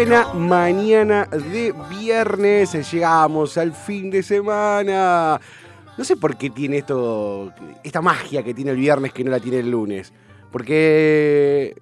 Buena mañana de viernes, llegamos al fin de semana. No sé por qué tiene esto, esta magia que tiene el viernes que no la tiene el lunes. Porque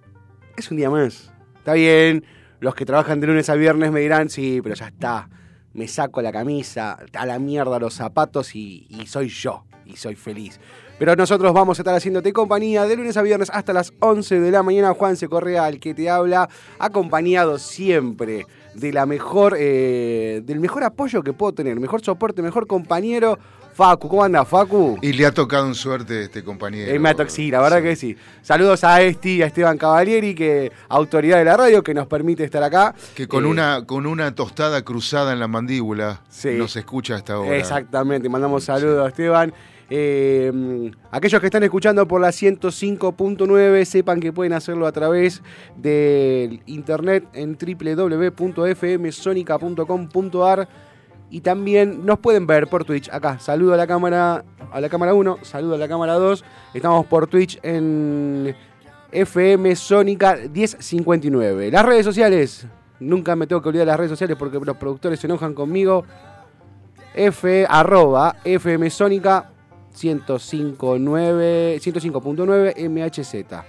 es un día más. Está bien, los que trabajan de lunes a viernes me dirán, sí, pero ya está. Me saco la camisa, a la mierda los zapatos y, y soy yo. Y soy feliz. Pero nosotros vamos a estar haciéndote compañía de lunes a viernes hasta las 11 de la mañana. Juan se Correa, al que te habla, acompañado siempre de la mejor, eh, del mejor apoyo que puedo tener, mejor soporte, mejor compañero. Facu, ¿cómo anda, Facu? Y le ha tocado en suerte este compañero. Eh, me sí, la verdad que sí. Saludos a Esti, a Esteban Cavalieri, que autoridad de la radio, que nos permite estar acá. Que con, Eh, una, con una tostada cruzada en la mandíbula Sí. nos escucha hasta ahora. Exactamente, mandamos saludos a Esteban. Mm, aquellos que están escuchando por la 105.9 sepan que pueden hacerlo a través del internet en www.fmsonica.com.ar y también nos pueden ver por Twitch. Acá, saludo a la cámara a la cámara 1, saludo a la cámara 2. Estamos por Twitch en FM Sónica 1059. Las redes sociales, nunca me tengo que olvidar las redes sociales porque los productores se enojan conmigo. F, arroba FM Sónica 105.9 105.9 MHZ.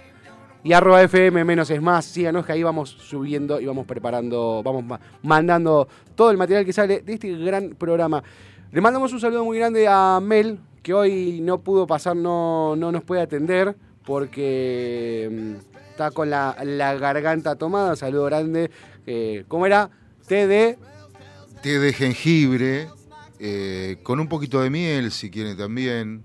Y arroba FM menos es más. Síganos que ahí vamos subiendo y vamos preparando, vamos ma- mandando todo el material que sale de este gran programa. Le mandamos un saludo muy grande a Mel, que hoy no pudo pasar, no, no nos puede atender porque mm, está con la, la garganta tomada. Saludo grande. Eh, ¿Cómo era? Té de... Té de jengibre, eh, con un poquito de miel, si quieren también.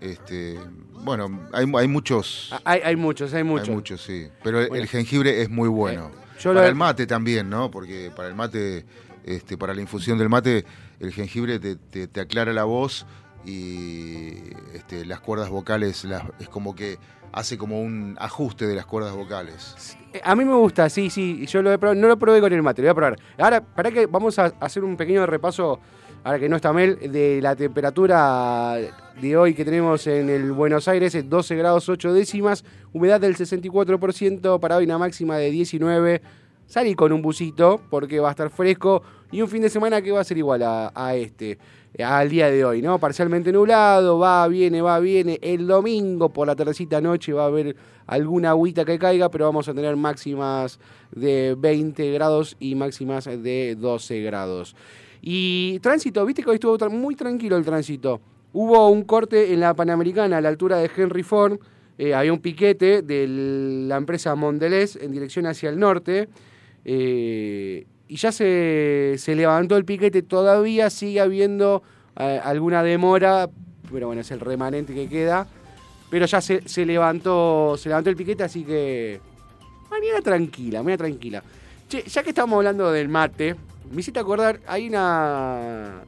Este, bueno, hay, hay muchos. Hay, hay muchos, hay muchos. Hay muchos, sí. Pero el- Bueno. el jengibre es muy bueno. yo para lo- el mate también, ¿no? Porque para el mate, este, para la infusión del mate, el jengibre te, te- te aclara la voz y este, las cuerdas vocales las- es como que hace como un ajuste de las cuerdas vocales. Eh, A mí me gusta, sí, sí. Yo lo he probado, no lo probé con el mate, lo voy a probar. Ahora, para que vamos a hacer un pequeño repaso, ahora que no está Mel, de la temperatura de hoy que tenemos en el Buenos Aires, es 12 grados 8 décimas, humedad del 64%, para hoy una máxima de 19. Salí con un busito porque va a estar fresco y un fin de semana que va a ser igual a, a este, al día de hoy, ¿no? Parcialmente nublado, va, viene, va, viene. El domingo por la tardecita noche va a haber alguna agüita que caiga, pero vamos a tener máximas de 20 grados y máximas de 12 grados. Y tránsito, viste que hoy estuvo muy tranquilo el tránsito. hubo un corte en la Panamericana a la altura de Henry Ford. eh, había un piquete de la empresa Mondelez en dirección hacia el norte. eh, y ya se, se levantó el piquete. Todavía sigue habiendo eh, alguna demora, pero bueno, es el remanente que queda. Pero ya se, se levantó se levantó el piquete, así que. Mañana tranquila, mañana tranquila. Che, ya que estamos hablando del mate, me hiciste acordar, hay una.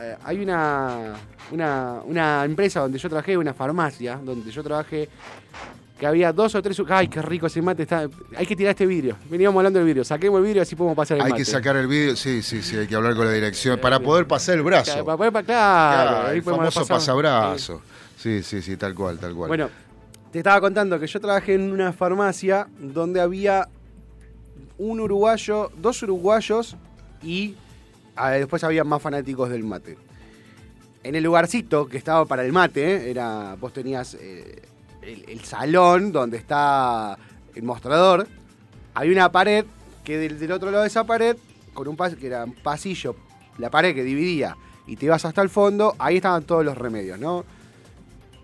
eh, Hay una, una. Una empresa donde yo trabajé, una farmacia, donde yo trabajé, que había dos o tres. ¡Ay, qué rico ese mate! Está, hay que tirar este vidrio. Veníamos hablando del vidrio. Saquemos el vidrio así podemos pasar el Hay mate. que sacar el vídeo, sí, sí, sí, hay que hablar con la dirección para poder pasar el brazo. Claro, para poder claro, Claro, ahí el famoso pasabrazo. Sí, sí, sí, tal cual, tal cual. Bueno, te estaba contando que yo trabajé en una farmacia donde había un uruguayo, dos uruguayos y ah, después había más fanáticos del mate. En el lugarcito que estaba para el mate, era vos tenías eh, el, salón donde está el mostrador, había una pared que del, del otro lado de esa pared, con un pas que era un pasillo, la pared que dividía y te ibas hasta el fondo, ahí estaban todos los remedios, ¿no?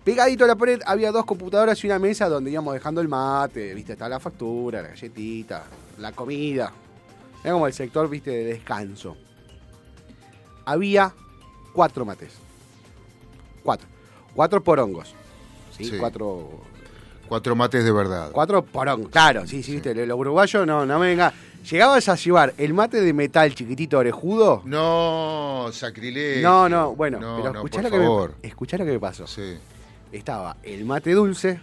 Pegadito a la pared había dos computadoras y una mesa donde íbamos dejando el mate, viste, estaba la factura, la galletita, la comida. Era como el sector, viste, de descanso. Había cuatro mates. Cuatro. Cuatro porongos. ¿sí? Sí. Cuatro. Cuatro mates de verdad. Cuatro porongos. Claro, sí, sí, viste, los uruguayos no, no me venga. Llegabas a llevar el mate de metal chiquitito orejudo. No, sacrilegio. No, no, bueno, No, pero no, escuchá, por lo que me, favor. escuchá lo que me pasó. Sí. estaba el mate dulce,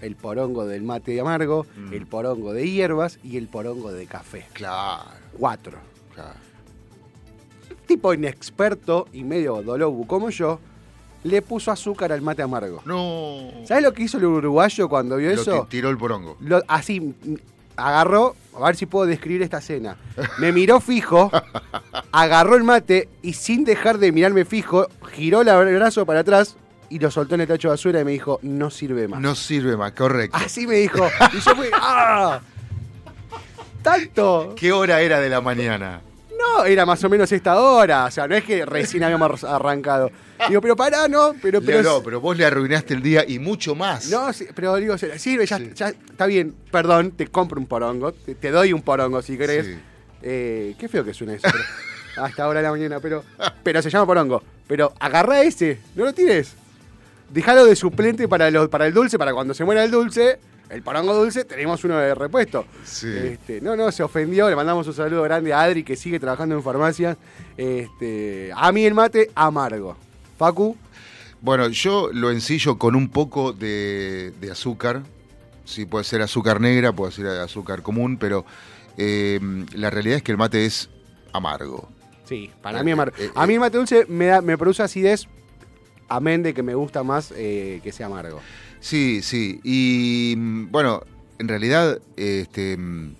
el porongo del mate amargo, Mm. el porongo de hierbas y el porongo de café. Claro, Cuatro. claro. Tipo inexperto y medio dolobu como yo, le puso azúcar al mate amargo. No. ¿Sabes lo que hizo el uruguayo cuando vio Lo eso? ti- tiró el porongo. Lo- así, agarró, a ver si puedo describir esta escena. Me miró fijo, agarró el mate y sin dejar de mirarme fijo, giró el brazo para atrás y lo soltó en el tacho de basura y me dijo, no sirve más. No sirve más, correcto. Así me dijo. Y yo fui, ¡ah! ¿Tanto? ¿Qué hora era de la mañana? No, era más o menos esta hora. O sea, no es que recién habíamos arrancado. Digo, pero pará, no, pero, pero. no, pero vos le arruinaste el día y mucho más. No, sí, pero digo, sirve, ya, Sí. ya está bien, perdón, te compro un porongo, te, te doy un porongo si querés. Sí. Eh, qué feo que suena eso, pero, a esta hora de la mañana, pero, pero se llama porongo. Pero agarrá ese, no lo tires. Déjalo de suplente para, los, para el dulce, para cuando se muera el dulce, el porongo dulce, tenemos uno de repuesto. Sí. Este, no, no, se ofendió, le mandamos un saludo grande a Adri que sigue trabajando en farmacias. Este, a mí el mate amargo. Facu, Bueno, yo lo ensillo con un poco de, de azúcar. Sí, puede ser azúcar negra, puede ser azúcar común, pero eh, la realidad es que el mate es amargo. Sí, para Eh, mí amargo. eh, a mí eh. el mate dulce me, da, me produce acidez, amén de que me gusta más eh, que sea amargo. Sí, sí. Y mm, bueno, en realidad este, mm,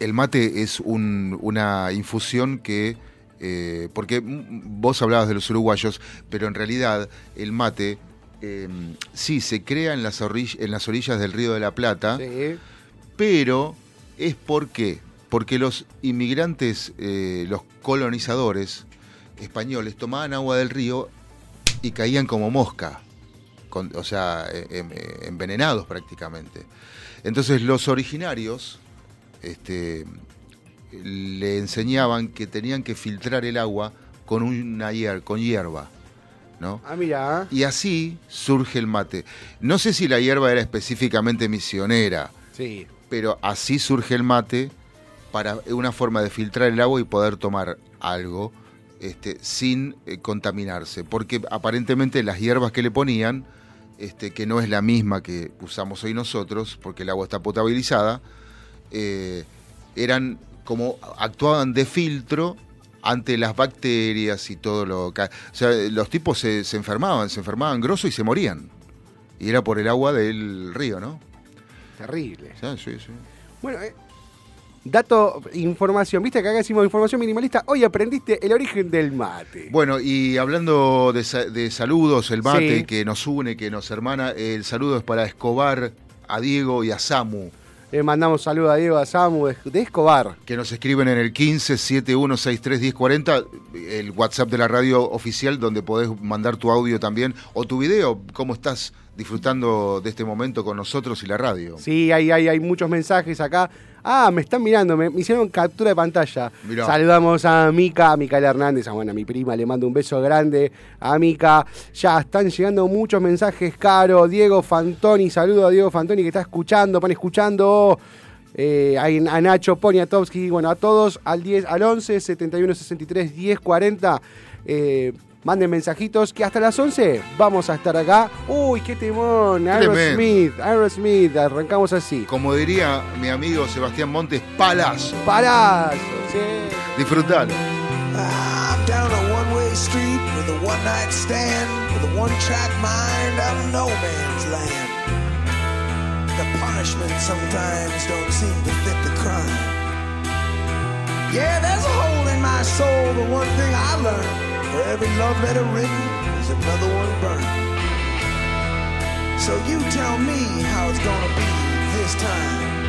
el mate es un- una infusión que... eh, porque mm, vos hablabas de los uruguayos, pero en realidad el mate eh, sí se crea en las, en las orillas del Río de la Plata. Sí. pero es porque porque los inmigrantes, eh, los colonizadores españoles tomaban agua del río y caían como mosca, con- o sea, envenenados prácticamente. Entonces los originarios este, le enseñaban que tenían que filtrar el agua con una hier- con hierba, ¿no? Ah, mira. Y así surge el mate. No sé si la hierba era específicamente misionera, Sí. pero así surge el mate para una forma de filtrar el agua y poder tomar algo este, sin eh, contaminarse. Porque aparentemente las hierbas que le ponían, este, que no es la misma que usamos hoy nosotros, porque el agua está potabilizada, eh, eran como actuaban de filtro ante las bacterias y todo lo que... O sea, los tipos se, se enfermaban, se enfermaban grosso y se morían. Y era por el agua del río, ¿no? Terrible. Sí, sí, sí. Bueno, eh, dato, información. Viste que acá decimos información minimalista. Hoy aprendiste el origen del mate. Bueno, y hablando de, sa- de saludos, el mate Sí. que nos une, que nos hermana, el saludo es para Escobar, a Diego y a Samu. Le mandamos saludos a Diego, a Samu, de- Escobar. Que nos escriben en el 15 7163 1040, el WhatsApp de la radio oficial, donde podés mandar tu audio también o tu video. ¿Cómo estás disfrutando de este momento con nosotros y la radio? Sí, hay, hay, hay muchos mensajes acá. Ah, me están mirando, me, me hicieron captura de pantalla. Mirá. Saludamos a Mica, a Micaela Hernández, a, bueno, a mi prima, le mando un beso grande a Mica. Ya están llegando muchos mensajes, Caro, Diego Fantoni, saludo a Diego Fantoni que está escuchando, pan escuchando. Eh, a Nacho Poniatowski, bueno, a todos al 10, al 11, 71, 63, 10, 40. Eh, manden mensajitos que hasta las 11 vamos a estar acá. Uy, qué temón. Aerosmith, Aerosmith, arrancamos así. Como diría mi amigo Sebastián Montes, palazo. Palazo, sí. Disfrutalo. I'm down a one-way street with a one-night stand with a one-track mind out of no man's land. The punishment sometimes don't seem to fit the crime. Yeah, there's a hole in my soul, but one thing I learned: for every love letter written, there's another one burned. So you tell me how it's gonna be this time.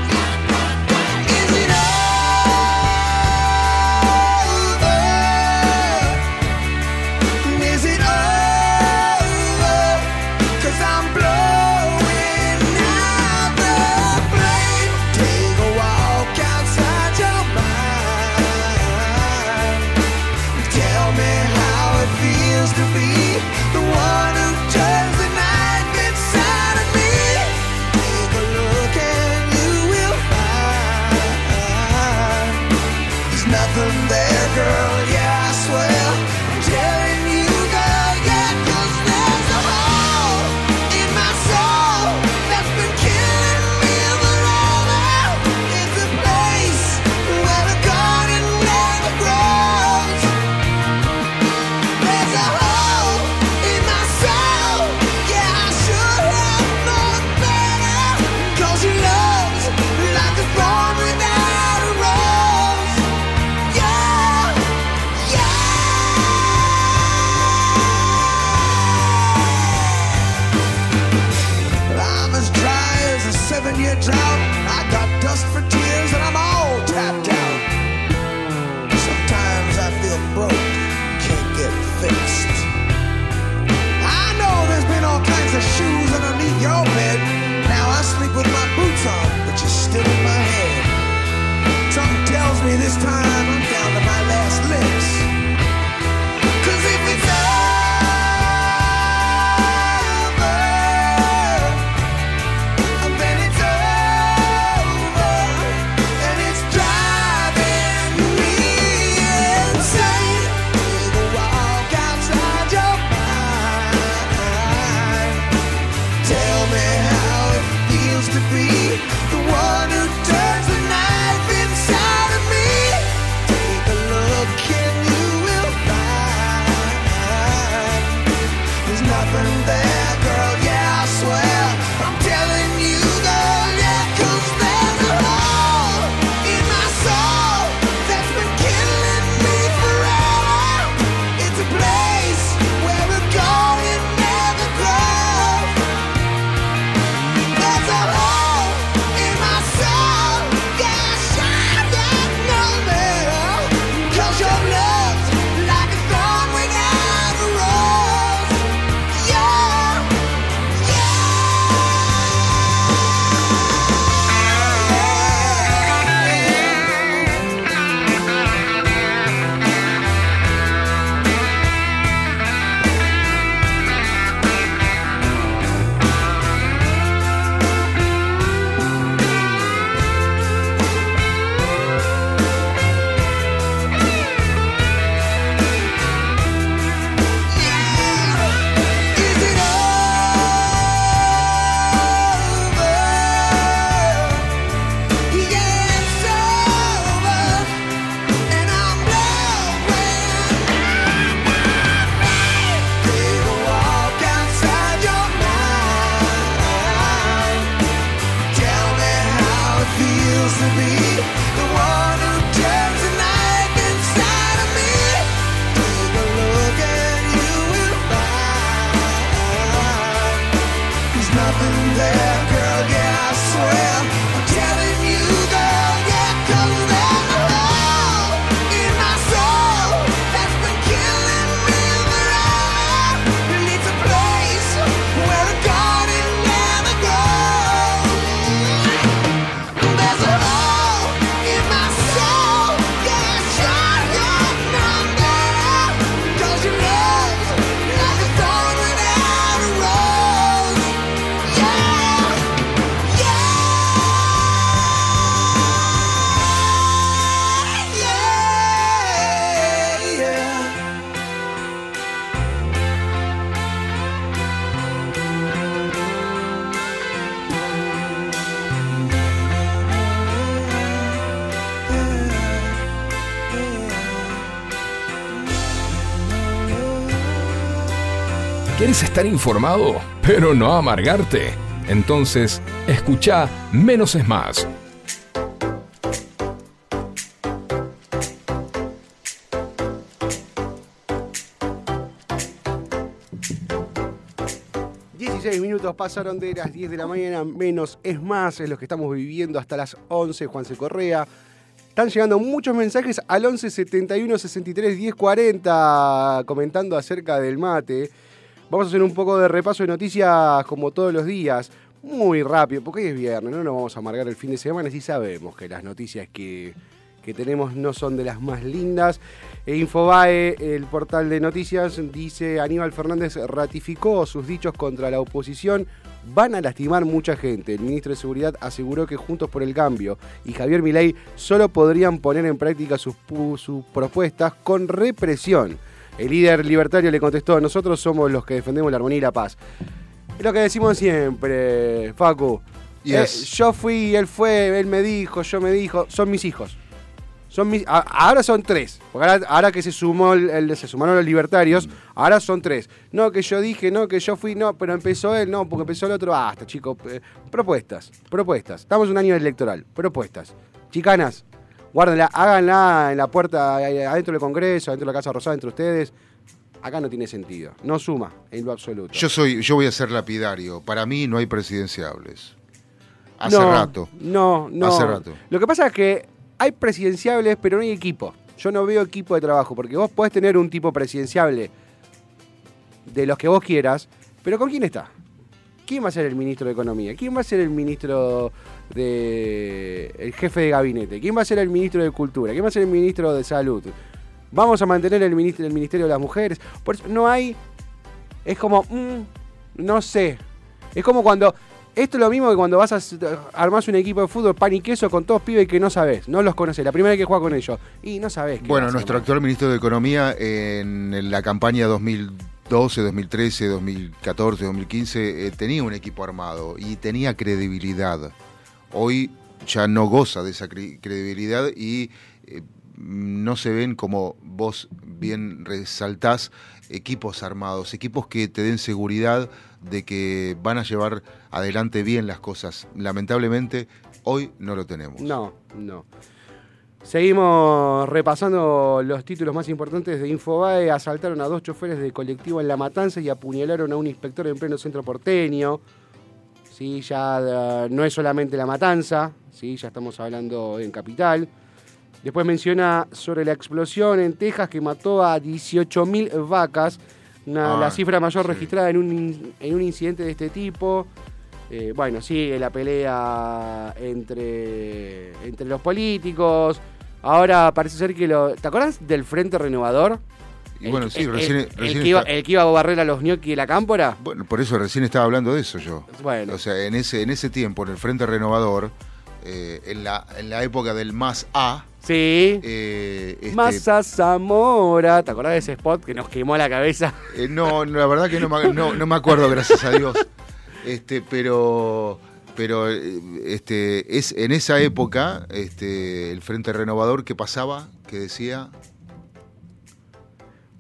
Estar informado, pero no amargarte? Entonces, escucha Menos es Más. Pasaron de las 10 de la mañana, menos es más, es lo que estamos viviendo hasta las 11, Juanse Correa. Están llegando muchos mensajes al 11 71 63 10 40 comentando acerca del mate. Vamos a hacer un poco de repaso de noticias como todos los días, muy rápido, porque hoy es viernes, no nos vamos a amargar el fin de semana, sí sabemos que las noticias que, que tenemos no son de las más lindas. E Infobae, el portal de noticias, dice Aníbal Fernández ratificó sus dichos contra la oposición. Van a lastimar mucha gente. El ministro de Seguridad aseguró que Juntos por el Cambio y Javier Milei solo podrían poner en práctica sus, sus propuestas con represión. El líder libertario le contestó, nosotros somos los que defendemos la armonía y la paz. Es lo que decimos siempre, Facu. Yes. Eh, yo fui, él fue, él me dijo, yo me dijo, son mis hijos. Son mis, a- ahora son tres. Porque ahora, ahora que se sumó el, el- se sumaron los libertarios, ahora son tres. No, que yo dije, no, que yo fui, no, pero empezó él, no, porque empezó el otro. Basta, chicos. Eh, propuestas, propuestas. Estamos en un año electoral. Propuestas. Chicanas, guárdenla, háganla en la puerta, adentro del Congreso, adentro de la Casa Rosada, entre ustedes. Acá no tiene sentido. No suma en lo absoluto. Yo soy, yo voy a ser lapidario. Para mí no hay presidenciables. Hace No, rato. No, no. Hace rato. Lo que pasa es que hay presidenciables, pero no hay equipo. Yo no veo equipo de trabajo, porque vos podés tener un tipo presidenciable de los que vos quieras, pero ¿con quién está? ¿Quién va a ser el ministro de Economía? ¿Quién va a ser el ministro de. el jefe de gabinete? ¿Quién va a ser el ministro de Cultura? ¿Quién va a ser el ministro de Salud? ¿Vamos a mantener el, ministro, el Ministerio de las Mujeres? Por eso no hay. Es como. mm, no sé. Es como cuando. Esto es lo mismo que cuando vas a armás un equipo de fútbol pan y queso con todos pibes que no sabes, no los conoces, la primera vez que juegas con ellos y no sabes. Bueno, nuestro actual ministro de Economía en la campaña 2012, 2013, 2014, 2015 eh, tenía un equipo armado y tenía credibilidad. Hoy ya no goza de esa cre- credibilidad y eh, no se ven como vos bien resaltás equipos armados, equipos que te den seguridad de que van a llevar adelante bien las cosas. Lamentablemente, hoy no lo tenemos. No, no. Seguimos repasando los títulos más importantes de Infobae. Asaltaron a dos choferes de colectivo en La Matanza y apuñalaron a un inspector en pleno centro porteño. Sí, ya eh, no es solamente La Matanza, sí, ya estamos hablando en Capital. Después menciona sobre la explosión en Texas que mató a 18.000 vacas, una- Ah, la cifra mayor sí. registrada en un, en un incidente de este tipo. Eh, bueno, sigue la pelea entre, entre los políticos. Ahora parece ser que lo. ¿Te acuerdas del Frente Renovador? Y bueno, sí, el, recién, el- recién que iba, está- el que iba a barrer a los ñoqui de la cámpora. Bueno, por eso recién estaba hablando de eso yo. Bueno. O sea, en ese, en ese tiempo, en el Frente Renovador, eh, en, la, en la época del más A, Sí. eh, este, Zamora. ¿Te acordás de ese spot que nos quemó la cabeza? eh, no, la verdad que no, me- no, no me acuerdo, gracias a Dios. Este, pero pero eh, este, es en esa época este, el Frente Renovador que pasaba, que decía,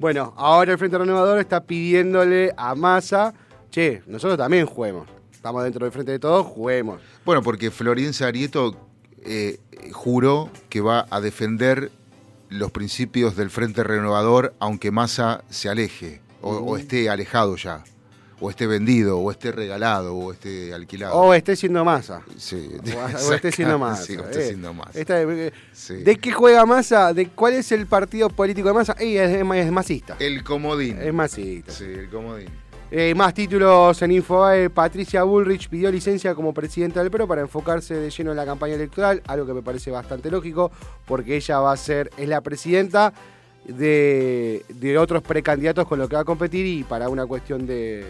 Bueno, ahora el Frente Renovador está pidiéndole a Massa, che, nosotros también juguemos. Estamos dentro del Frente de Todos, juguemos. bueno, porque Florencia Arieto eh, juró que va a defender los principios del Frente Renovador, aunque Massa se aleje, o, o esté alejado ya, o esté vendido, o esté regalado, o esté alquilado. O esté siendo Massa. Sí, O, o esté siendo Massa. Sí, o esté eh. siendo. Esta- eh, Sí. ¿De qué juega Massa? ¿De cuál es el partido político de Massa? Ey, es, es, es masista. El comodín. Es masista. Sí, el comodín. Eh, más títulos en Infobae. Patricia Bullrich pidió licencia como presidenta del PRO para enfocarse de lleno en la campaña electoral, algo que me parece bastante lógico, porque ella va a ser, es la presidenta de, de otros precandidatos con los que va a competir y para una cuestión de,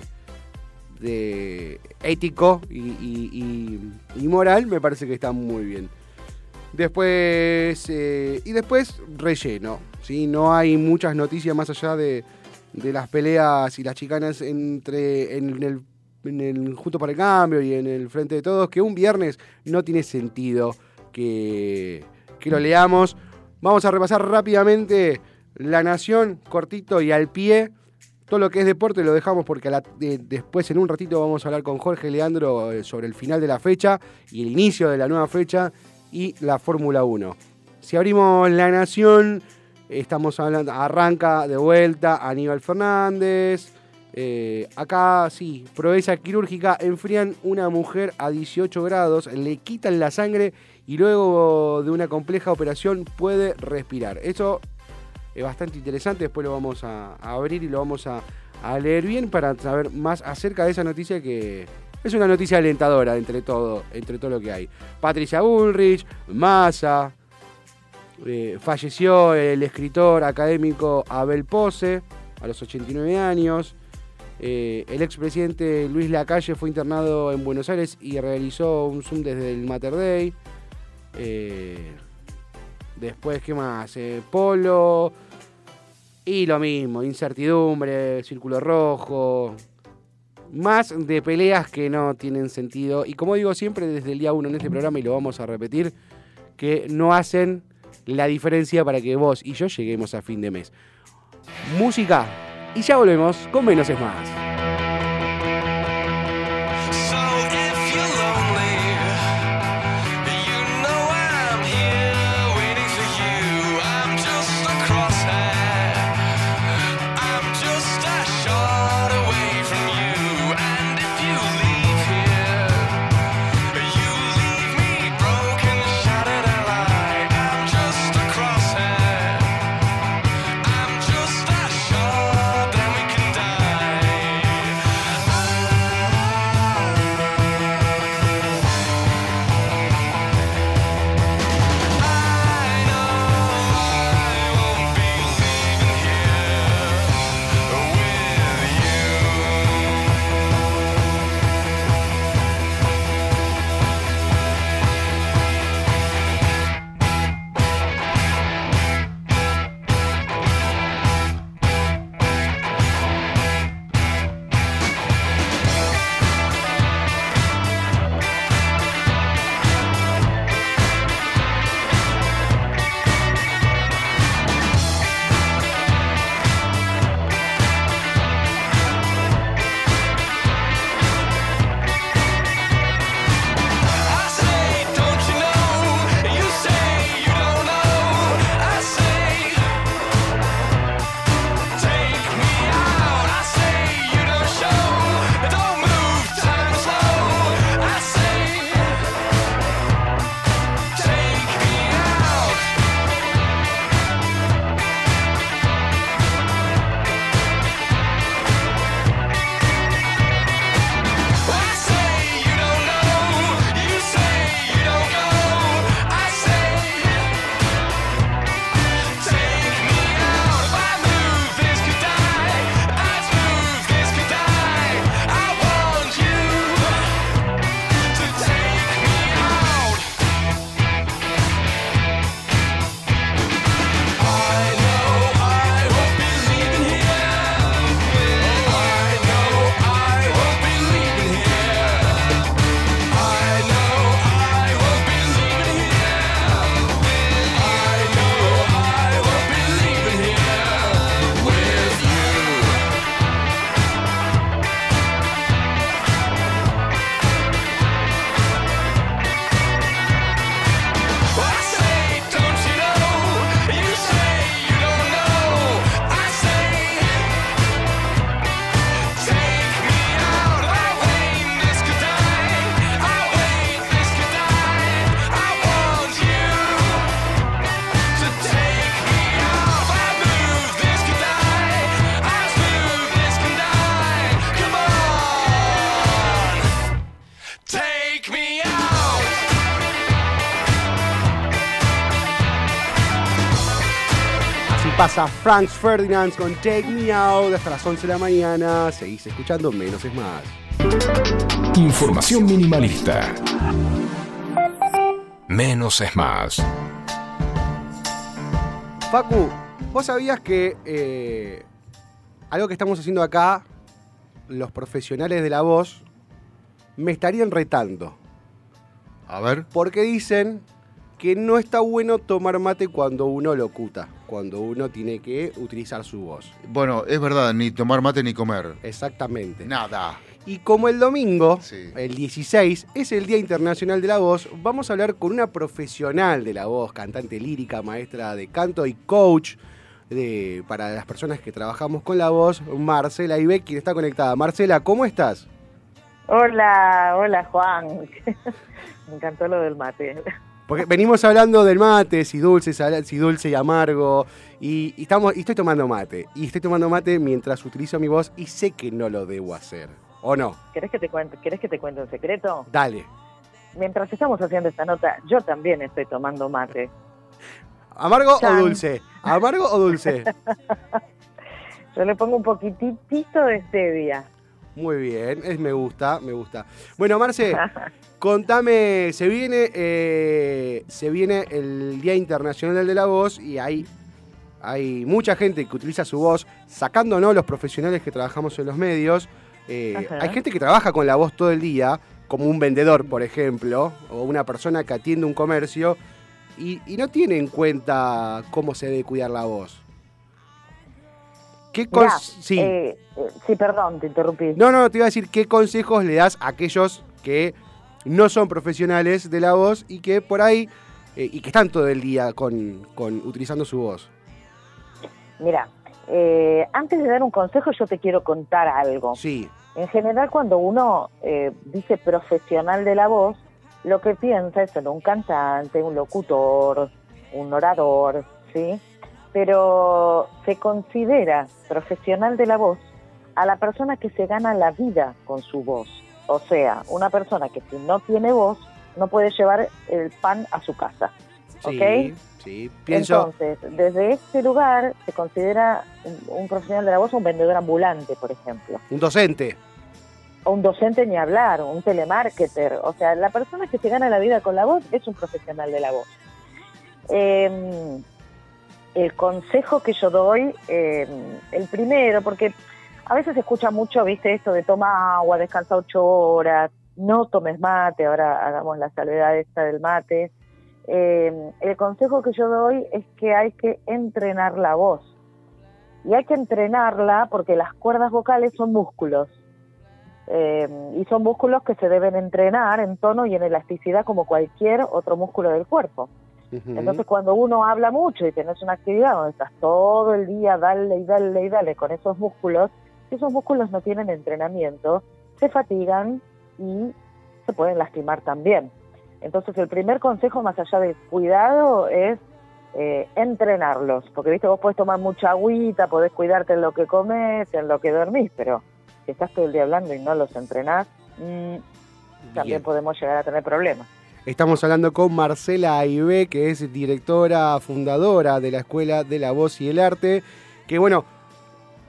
de ético y, moral me parece que está muy bien. Después, eh, y después relleno, ¿sí? No hay muchas noticias más allá de, de las peleas y las chicanas entre en el, en Junto para el Cambio y en el Frente de Todos, que un viernes no tiene sentido que, que lo leamos. Vamos a repasar rápidamente La Nación, cortito y al pie. Todo lo que es deporte lo dejamos porque después en un ratito vamos a hablar con Jorge Leandro eh, sobre el final de la fecha y el inicio de la nueva fecha y la Fórmula 1. Si abrimos la nación, estamos hablando, arranca de vuelta Aníbal Fernández. eh, acá sí, proeza quirúrgica, enfrían una mujer a 18 grados, le quitan la sangre y luego de una compleja operación puede respirar. Eso es bastante interesante, después lo vamos a, abrir y lo vamos a, leer bien para saber más acerca de esa noticia que es una noticia alentadora entre todo, entre todo lo que hay. Patricia Bullrich, Massa, eh, falleció el escritor académico Abel Pose a los 89 años. Eh, el expresidente Luis Lacalle fue internado en Buenos Aires y realizó un Zoom desde el Mater. Eh, después, ¿qué más? Eh, Polo. Y lo mismo, incertidumbre, círculo rojo. Más de peleas que no tienen sentido. Y como digo siempre desde el día uno en este programa, y lo vamos a repetir, que no hacen la diferencia para que vos y yo lleguemos a fin de mes. Música. Y ya volvemos con Menos es Más. Pasa Franz Ferdinand con Take Me Out hasta las 11 de la mañana. Seguís escuchando Menos es Más. Información minimalista. Menos es más. Facu, ¿vos sabías que eh, algo que estamos haciendo acá, los profesionales de la voz, me estarían retando? A ver. Porque dicen que no está bueno tomar mate cuando uno locuta, cuando uno tiene que utilizar su voz. Bueno, es verdad, ni tomar mate ni comer. Exactamente. Nada. Y como el domingo, Sí. el 16, es el Día Internacional de la Voz, vamos a hablar con una profesional de la voz, cantante lírica, maestra de canto y coach de, para las personas que trabajamos con la voz, Marcela Ibe, quien está conectada. Marcela, ¿cómo estás? Hola, hola Juan. Me encantó lo del mate. Porque venimos hablando del mate, si dulce, sal- si dulce y amargo, y, y estamos, y estoy tomando mate. Y estoy tomando mate mientras utilizo mi voz y sé que no lo debo hacer. ¿O no? ¿Querés que te cuente, ¿querés que te cuente un secreto? Dale. Mientras estamos haciendo esta nota, yo también estoy tomando mate. ¿Amargo Chan. o dulce? ¿Amargo o dulce? Yo le pongo un poquitito de stevia. Muy bien, es, me gusta, me gusta. Bueno, Marce, contame, se viene, eh, se viene el Día Internacional de la Voz y hay, hay mucha gente que utiliza su voz, sacándonos los profesionales que trabajamos en los medios. Eh, hay gente que trabaja con la voz todo el día, como un vendedor, por ejemplo, o una persona que atiende un comercio, y, y no tiene en cuenta cómo se debe cuidar la voz. ¿Qué Mirá, cos- sí. eh, eh, sí, perdón, te interrumpí. No, no, te iba a decir qué consejos le das a aquellos que no son profesionales de la voz y que por ahí, eh, y que están todo el día con, con utilizando su voz. Mira, eh, antes de dar un consejo, yo te quiero contar algo. Sí, En general, cuando uno dice profesional de la voz, lo que piensa es en un cantante, un locutor, un orador, ¿sí? Pero se considera profesional de la voz a la persona que se gana la vida con su voz. O sea, una persona que si no tiene voz, no puede llevar el pan a su casa. sí, ¿Ok? sí. Pienso, Entonces, desde este lugar se considera un, profesional de la voz un vendedor ambulante, por ejemplo un docente. o un docente ni hablar, un telemarketer. O sea, la persona que se gana la vida con la voz es un profesional de la voz. Eh, el consejo que yo doy, eh, el primero, porque a veces se escucha mucho, viste, esto de toma agua, descansa ocho horas, no tomes mate, ahora hagamos la salvedad esta del mate. Eh, el consejo que yo doy es que hay que entrenar la voz. Y hay que entrenarla porque las cuerdas vocales son músculos. Eh, y son músculos que se deben entrenar en tono y en elasticidad como cualquier otro músculo del cuerpo. Entonces cuando uno habla mucho y tienes una actividad donde estás todo el día dale y dale y dale con esos músculos, si esos músculos no tienen entrenamiento, se fatigan y se pueden lastimar también. Entonces el primer consejo más allá del cuidado es eh, entrenarlos, porque viste vos podés tomar mucha agüita, podés cuidarte en lo que comes, en lo que dormís, pero si estás todo el día hablando y no los entrenás, mm, también podemos llegar a tener problemas. Estamos hablando con Marcela Aibé, que es directora fundadora de la Escuela de la Voz y el Arte, que bueno,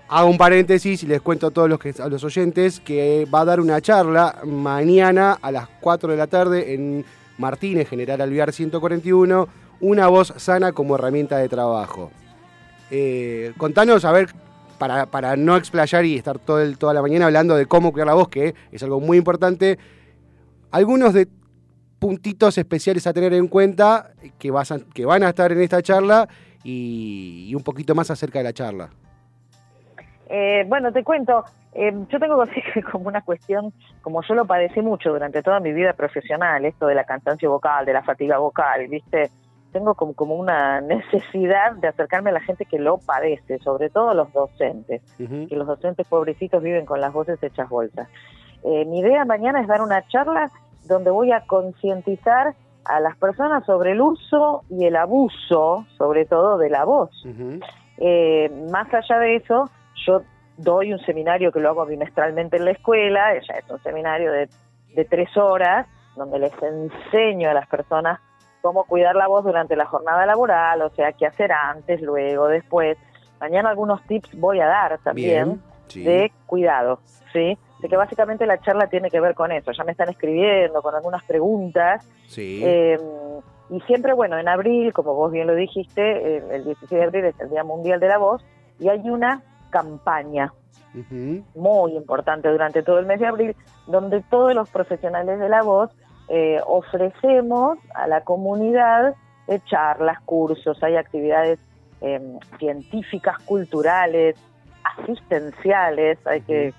hago un paréntesis y les cuento a todos los, que, a los oyentes que va a dar una charla mañana a las 4 de la tarde en Martínez, General Alvear 141, una voz sana como herramienta de trabajo. Eh, contanos, a ver, para, para no explayar y estar todo toda la mañana hablando de cómo cuidar la voz, que es algo muy importante, algunos de puntitos especiales a tener en cuenta que, vas a- que van a estar en esta charla y, y un poquito más acerca de la charla. Eh, bueno, te cuento, eh, yo tengo que como una cuestión, como yo lo padecí mucho durante toda mi vida profesional, esto de la cantancia vocal, de la fatiga vocal, ¿viste? Tengo como, como una necesidad de acercarme a la gente que lo padece, sobre todo los docentes, que los docentes pobrecitos viven con las voces hechas bolsas. Eh, mi idea mañana es dar una charla donde voy a concientizar a las personas sobre el uso y el abuso, sobre todo de la voz. Eh, más allá de eso, yo doy un seminario que lo hago bimestralmente en la escuela, ya es un seminario de, de tres horas, donde les enseño a las personas cómo cuidar la voz durante la jornada laboral, o sea, qué hacer antes, luego, después. Mañana algunos tips voy a dar también Bien. Sí. de cuidado, ¿sí? De que básicamente la charla tiene que ver con eso. Ya me están escribiendo con algunas preguntas Sí. eh, y siempre, bueno, en abril, como vos bien lo dijiste, el, el 16 de abril es el Día Mundial de la Voz y hay una campaña muy importante durante todo el mes de abril donde todos los profesionales de la voz eh, ofrecemos a la comunidad eh, charlas, cursos, hay actividades eh, científicas, culturales, asistenciales, hay que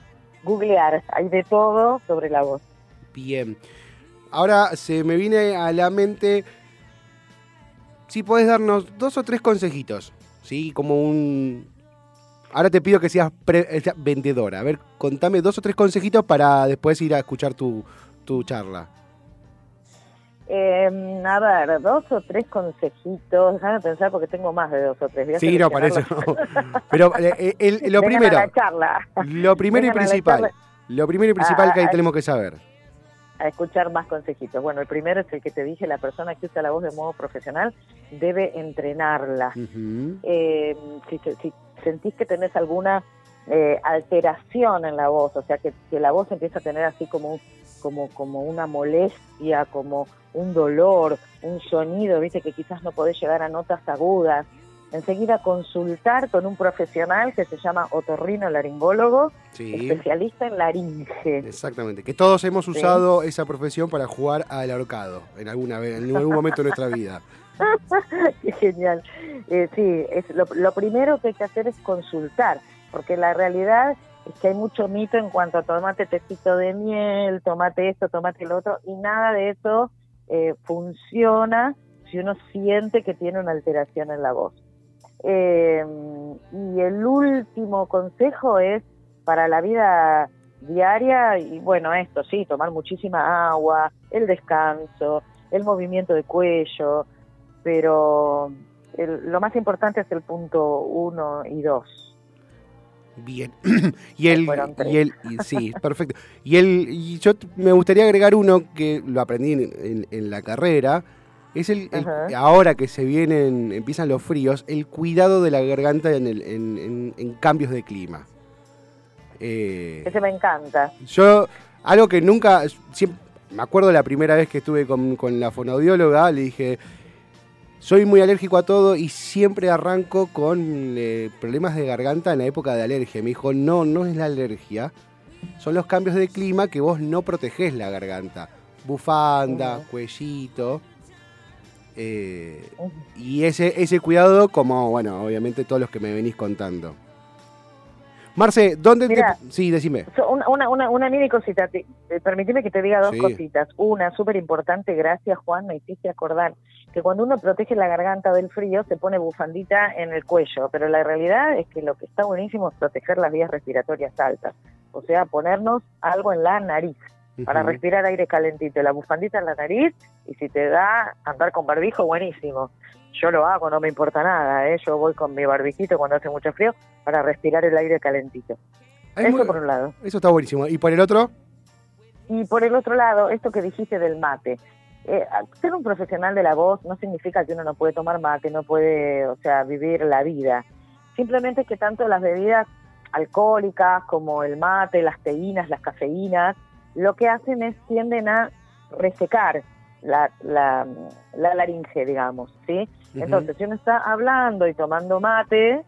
googlear, hay de todo sobre la voz. Bien. Ahora se me viene a la mente si podés darnos dos o tres consejitos, ¿sí? Como un... Ahora te pido que seas pre- eh, vendedora. A ver, contame dos o tres consejitos para después ir a escuchar tu, tu charla. Eh, a ver, dos o tres consejitos, déjame pensar porque tengo más de dos o tres. Voy Sí, no, para eso. Pero eh, el- el- lo primero, la charla, lo primero y principal. Lo primero y principal Ah, que ahí ah, tenemos que saber. a escuchar más consejitos. Bueno, el primero es el que te dije, la persona que usa la voz de modo profesional debe entrenarla. Eh, si, si sentís que tenés alguna eh, alteración en la voz, o sea, que, que la voz empieza a tener así como, un- como, como una molestia, como un dolor, un sonido, viste, que quizás no podés llegar a notas agudas, enseguida consultar con un profesional que se llama otorrino laringólogo, Sí. especialista en laringe. Exactamente, que todos hemos Sí. usado esa profesión para jugar al ahorcado en alguna vez, en algún momento de nuestra vida. Qué genial. Eh, sí, es lo, lo primero que hay que hacer es consultar, porque la realidad es que hay mucho mito en cuanto a tomate tecito de miel, tomate esto, tomate lo otro, y nada de eso eh, funciona si uno siente que tiene una alteración en la voz. Eh, y el último consejo es para la vida diaria, y bueno, esto sí, tomar muchísima agua, el descanso, el movimiento de cuello, pero el- lo más importante es el punto uno y dos. Bien. y tres. y y- sí, perfecto. Y el y yo me gustaría agregar uno que lo aprendí en, en- en la carrera. Es el, ahora que se vienen, empiezan los fríos, el cuidado de la garganta en, el- en- en- en cambios de clima. Eh, Ese me encanta. Yo, algo que nunca, siempre, me acuerdo la primera vez que estuve con, con la fonoaudióloga, le dije, soy muy alérgico a todo y siempre arranco con eh, problemas de garganta en la época de alergia. Me dijo, no, no es la alergia, son los cambios de clima que vos no protegés la garganta. Bufanda, Ujú. cuellito. eh, y ese, ese cuidado, como, bueno, obviamente todos los que me venís contando. Marce, ¿dónde te...? Sí, decime. Una, una, una, mini cosita, te- permitime que te diga dos Sí. cositas. Una, súper importante, gracias Juan, me hiciste acordar que cuando uno protege la garganta del frío se pone bufandita en el cuello, pero la realidad es que lo que está buenísimo es proteger las vías respiratorias altas, o sea, ponernos algo en la nariz para respirar aire calentito, la bufandita en la nariz y si te da andar con barbijo, buenísimo. Yo lo hago, no me importa nada, ¿eh? yo voy con mi barbijito cuando hace mucho frío para respirar el aire calentito. Hay Eso muy- por un lado. Eso está buenísimo. ¿Y por el otro? Y por el otro lado, esto que dijiste del mate. Eh, ser un profesional de la voz no significa que uno no puede tomar mate, no puede, o sea, vivir la vida. Simplemente es que tanto las bebidas alcohólicas como el mate, las teínas, las cafeínas, lo que hacen es tienden a resecar la, la, la laringe, digamos, ¿sí? Entonces, si uno está hablando y tomando mate,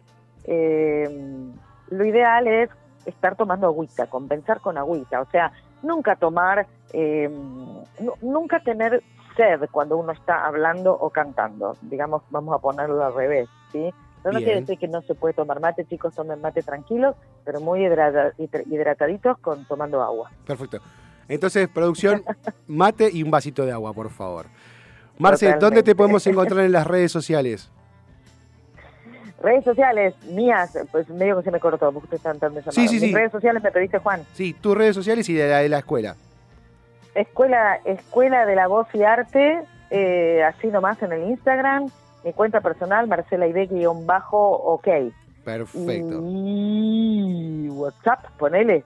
eh, lo ideal es estar tomando agüita, compensar con agüita. O sea, nunca tomar, eh, nu- nunca tener sed cuando uno está hablando o cantando. Digamos, vamos a ponerlo al revés, ¿sí? No Bien. quiere decir que no se puede tomar mate, chicos, tomen mate tranquilos, pero muy hidrata- hidra- hidrataditos con tomando agua. Perfecto. Entonces, producción, mate y un vasito de agua, por favor. Marce, ¿dónde te podemos encontrar en las redes sociales? Redes sociales mías, pues medio que se me cortó, porque ustedes están tan. Sí, sí, Mis sí. redes sociales me pediste, Juan. Sí, tus redes sociales y de la de la escuela. Escuela, Escuela de la Voz y Arte, eh, así nomás en el Instagram. Mi cuenta personal, Marcela bajo ok. Perfecto. Y WhatsApp, ponele.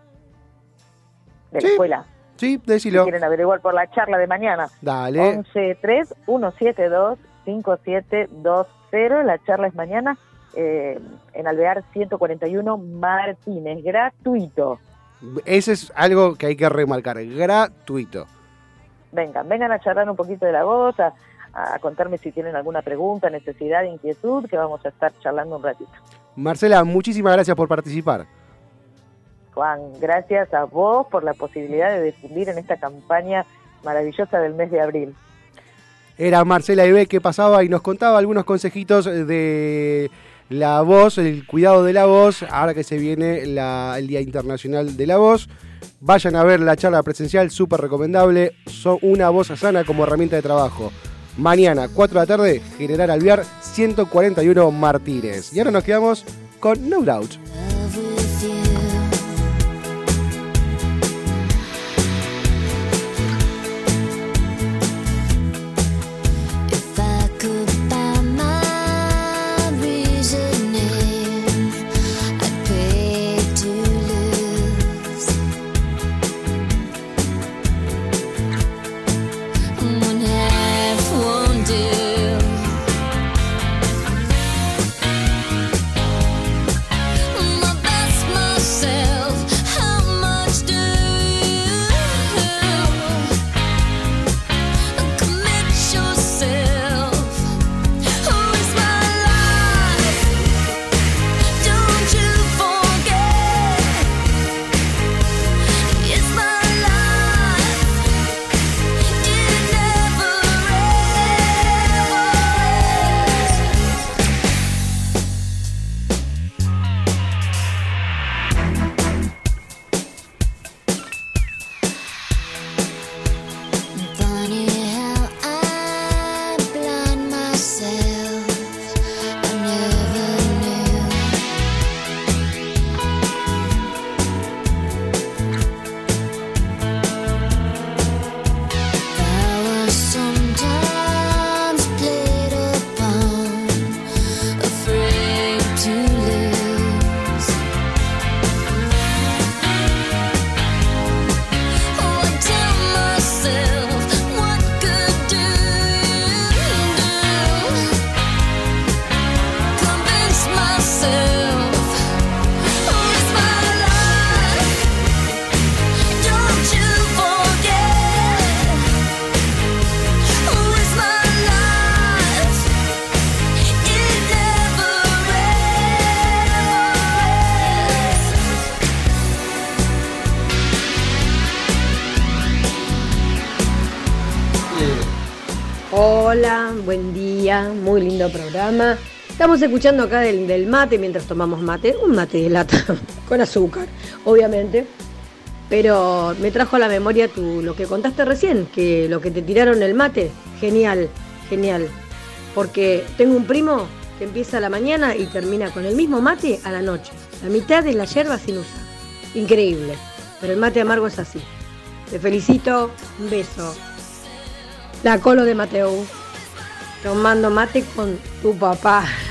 De la Sí. escuela. Sí, Si decilo. quieren averiguar por la charla de mañana. Dale. 11 172 5720 La charla es mañana eh, en Alvear 141 Martínez. Gratuito. Ese es algo que hay que remarcar. Gratuito. vengan, vengan a charlar un poquito de la voz, a, a contarme si tienen alguna pregunta, necesidad, inquietud, que vamos a estar charlando un ratito. Marcela, muchísimas gracias por participar. Juan, gracias a vos por la posibilidad de difundir en esta campaña maravillosa del mes de abril. Era Marcela Ibe que pasaba y nos contaba algunos consejitos de la voz, el cuidado de la voz, ahora que se viene la- el Día Internacional de la Voz. Vayan a ver la charla presencial, súper recomendable. Son una voz sana como herramienta de trabajo. Mañana, 4 de la tarde, General Alvear, 141 Martínez. Y ahora nos quedamos con No Doubt. Estamos escuchando acá del, del mate mientras tomamos mate, un mate de lata con azúcar, obviamente. Pero me trajo a la memoria tu, lo que contaste recién, que lo que te tiraron el mate, genial, genial. Porque tengo un primo que empieza a la mañana y termina con el mismo mate a la noche. La mitad de la yerba sin usar. Increíble. Pero el mate amargo es así. Te felicito, un beso. La colo de Mateo. Tomando mate con tu papá.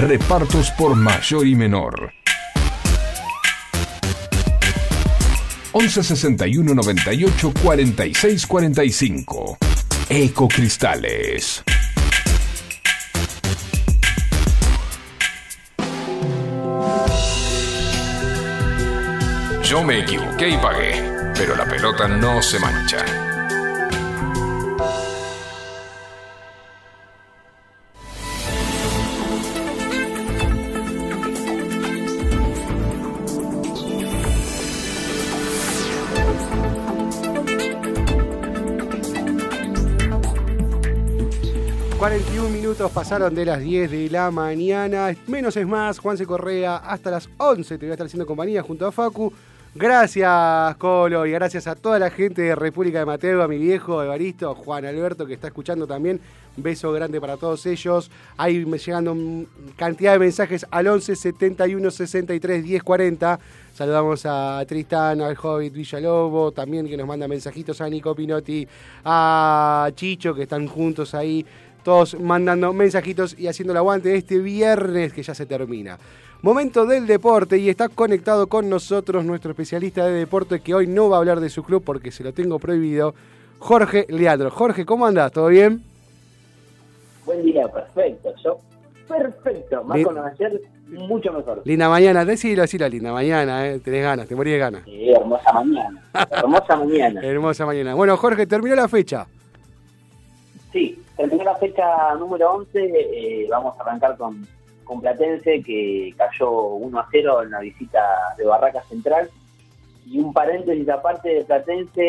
Repartos por mayor y menor. 11 61 98 46 45. Ecocristales. Yo me equivoqué y pagué, pero la pelota no se mancha. Pasaron de las 10 de la mañana. Menos es más, Juanse Correa, hasta las 11 te voy a estar haciendo compañía junto a Facu. Gracias, Colo, y gracias a toda la gente de República de Mateo, a mi viejo Evaristo, Juan Alberto, que está escuchando también. Beso grande para todos ellos. Ahí me llegando cantidad de mensajes al 11 71 63 10 40. Saludamos a Tristán, al Hobbit Villalobo, también que nos manda mensajitos a Nico Pinotti, a Chicho, que están juntos ahí, todos mandando mensajitos y haciendo el aguante este viernes que ya se termina. Momento del deporte y está conectado con nosotros nuestro especialista de deporte que hoy no va a hablar de su club porque se lo tengo prohibido, Jorge Leandro. Jorge, ¿cómo andás? ¿Todo bien? Buen día, perfecto. Yo, perfecto. Más con ayer, mucho mejor. Linda mañana, decilo, decilo, linda mañana, ¿eh? tenés ganas, te morí de ganas. Sí, hermosa mañana. Hermosa mañana. Hermosa mañana. Bueno, Jorge, terminó la fecha. Sí, terminó la fecha número 11. eh, vamos a arrancar con, con Platense, que cayó 1 a 0 en la visita de Barraca Central. Y un paréntesis aparte de Platense,